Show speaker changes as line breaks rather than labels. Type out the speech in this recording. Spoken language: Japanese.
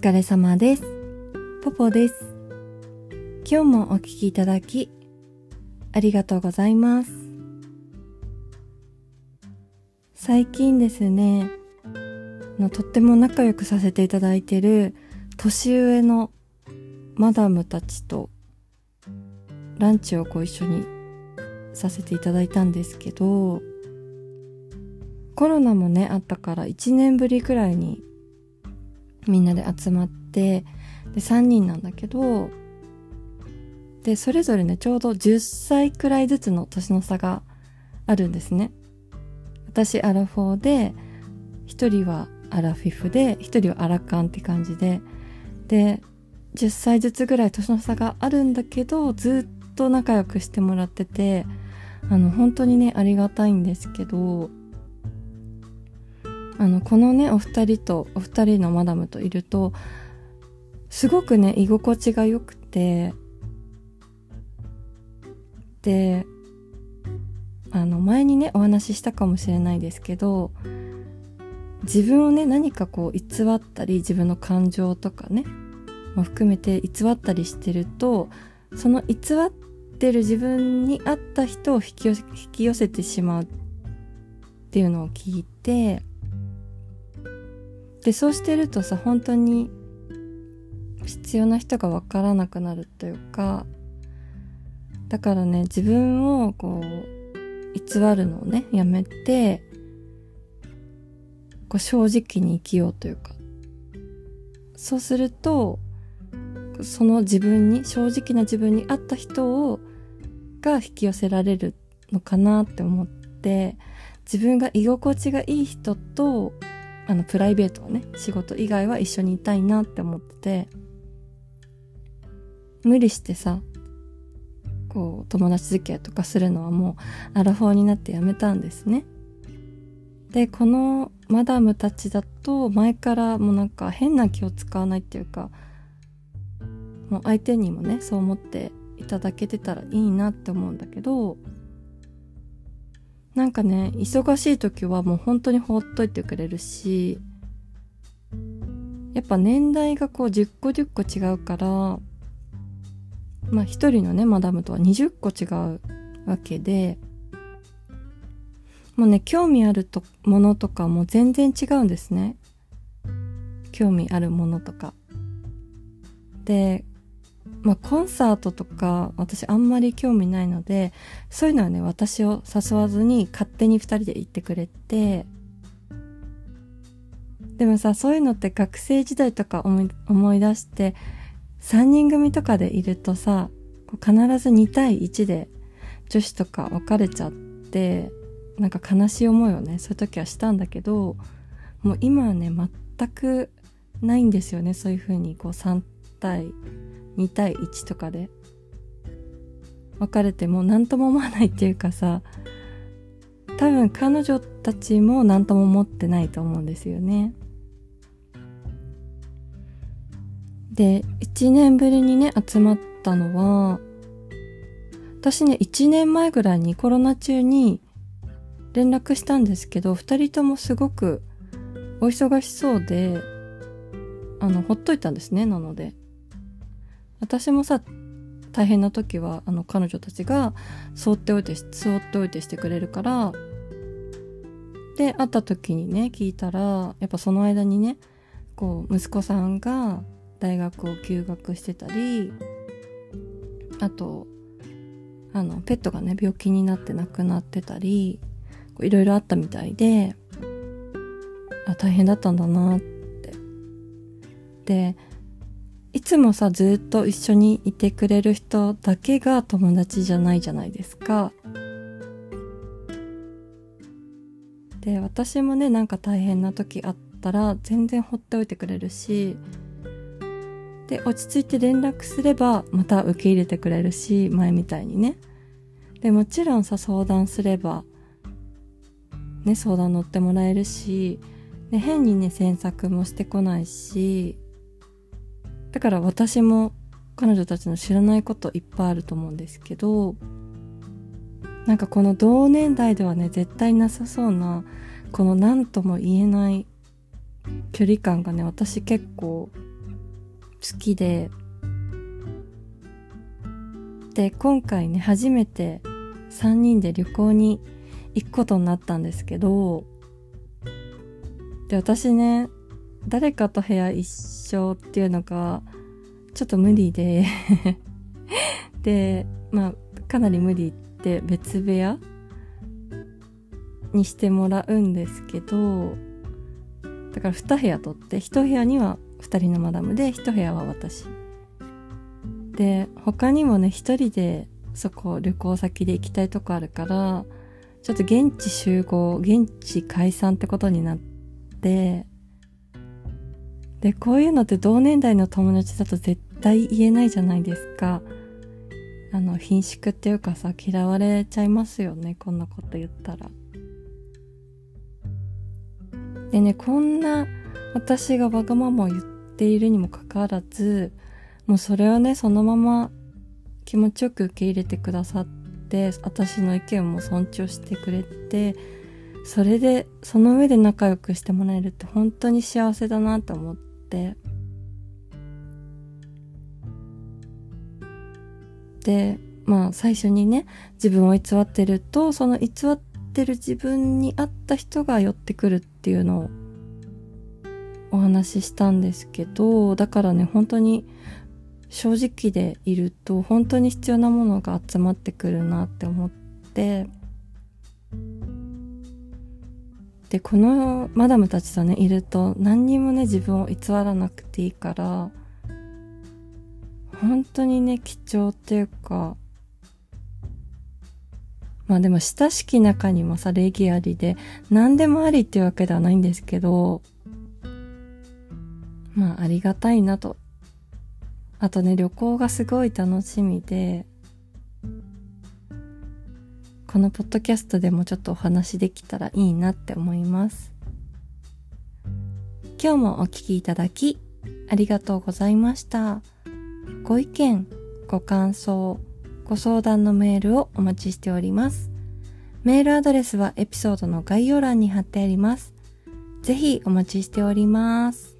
疲れ様です。ポポです。今日もお聞きいただき、ありがとうございます。最近ですね、のとっても仲良くさせていただいてる年上のマダムたちとランチをご一緒にさせていただいたんですけど、コロナもね、あったから1年ぶりくらいにみんなで集まってで3人なんだけどでそれぞれねちょうど10歳くらいずつの年の差があるんですね。私アラフォーで1人はアラフィフで1人はアラカンって感じで。で10歳ずつぐらい年の差があるんだけどずっと仲良くしてもらっててあの本当にねありがたいんですけどあのこのねお二人とお二人のマダムといるとすごくね居心地が良くてであの前にねお話ししたかもしれないですけど自分をね何かこう偽ったり自分の感情とかねも含めて偽ったりしてるとその偽ってる自分に合った人を引き寄せ引き寄せてしまうっていうのを聞いてでそうしてるとさ本当に必要な人が分からなくなるというかだからね自分をこう偽るのをねやめてこう正直に生きようというか。そうするとその自分に正直な自分に合った人をが引き寄せられるのかなって思って自分が居心地がいい人とあのプライベートはね仕事以外は一緒にいたいなって思ってて。無理してさこう友達付き合いとかするのはもうアラフォーになってやめたんですね。でこのマダムたちだと前からもうなんか変な気を使わないっていうかもう相手にもねそう思っていただけてたらいいなって思うんだけどなんかね忙しい時はもう本当に放っといてくれるしやっぱ年代がこう10個10個違うからまあ一人のねマダムとは20個違うわけでもうね興味あるとものとかも全然違うんですね。興味あるものとか。でまあ、コンサートとか私あんまり興味ないのでそういうのはね私を誘わずに勝手に2人で行ってくれてでもさそういうのって学生時代とか思い出して3人組とかでいるとさ必ず2対1で女子とか別れちゃってなんか悲しい思いをねそういう時はしたんだけどもう今はね全くないんですよねそういう風にこう3対2対1とかで。別れても何とも思わないっていうかさ多分彼女たちも何とも思ってないと思うんですよね。で1年ぶりにね集まったのは私ね1年前ぐらいにコロナ中に連絡したんですけど2人ともすごくお忙しそうであのほっといたんですねなので。私もさ大変な時はあの彼女たちがそっておいてそっておいてしてくれるからで会った時にね聞いたらやっぱその間にねこう息子さんが大学を休学してたりあとあのペットがね病気になって亡くなってたりいろいろあったみたいであ大変だったんだなって。でつもさずっと一緒にいてくれる人だけが友達じゃないじゃないですか。で私もねなんか大変な時あったら全然放っておいてくれるしで落ち着いて連絡すればまた受け入れてくれるし前みたいにねでもちろんさ相談すればね相談乗ってもらえるしで変にね詮索もしてこないしだから私も彼女たちの知らないこといっぱいあると思うんですけどなんかこの同年代ではね絶対なさそうなこの何とも言えない距離感がね私結構好きで、で、今回ね、初めて3人で旅行に行くことになったんですけど、で、私ね、誰かと部屋一緒っていうのが、ちょっと無理で で、まあ、かなり無理って別部屋にしてもらうんですけど、だから2部屋取って、1部屋には2人のマダムで、1部屋は私。で、他にもね、1人でそこ旅行先で行きたいとこあるから、ちょっと現地集合、現地解散ってことになって、で、こういうのって同年代の友達だと絶対言えないじゃないですか。あの、貧縮っていうかさ、嫌われちゃいますよね、こんなこと言ったら。でね、こんな私がわがままを言っているにもかかわらず、もうそれをね、そのまま気持ちよく受け入れてくださって、私の意見も尊重してくれて、それで、その上で仲良くしてもらえるって本当に幸せだなと思っって。で、まあ最初にね、自分を偽ってると、その偽ってる自分に合った人が寄ってくるっていうのをお話ししたんですけど、だからね、本当に正直でいると本当に必要なものが集まってくるなって思って、で、このマダムたちとね、いると何にもね、自分を偽らなくていいから、本当にね、貴重っていうか、まあでも親しき中にもさ、礼儀ありで、何でもありっていうわけではないんですけど、まあありがたいなと。あとね、旅行がすごい楽しみで、このポッドキャストでもちょっとお話できたらいいなって思います。今日もお聴きいただき、ありがとうございました。ご意見、ご感想、ご相談のメールをお待ちしております。メールアドレスはエピソードの概要欄に貼ってあります。ぜひお待ちしております。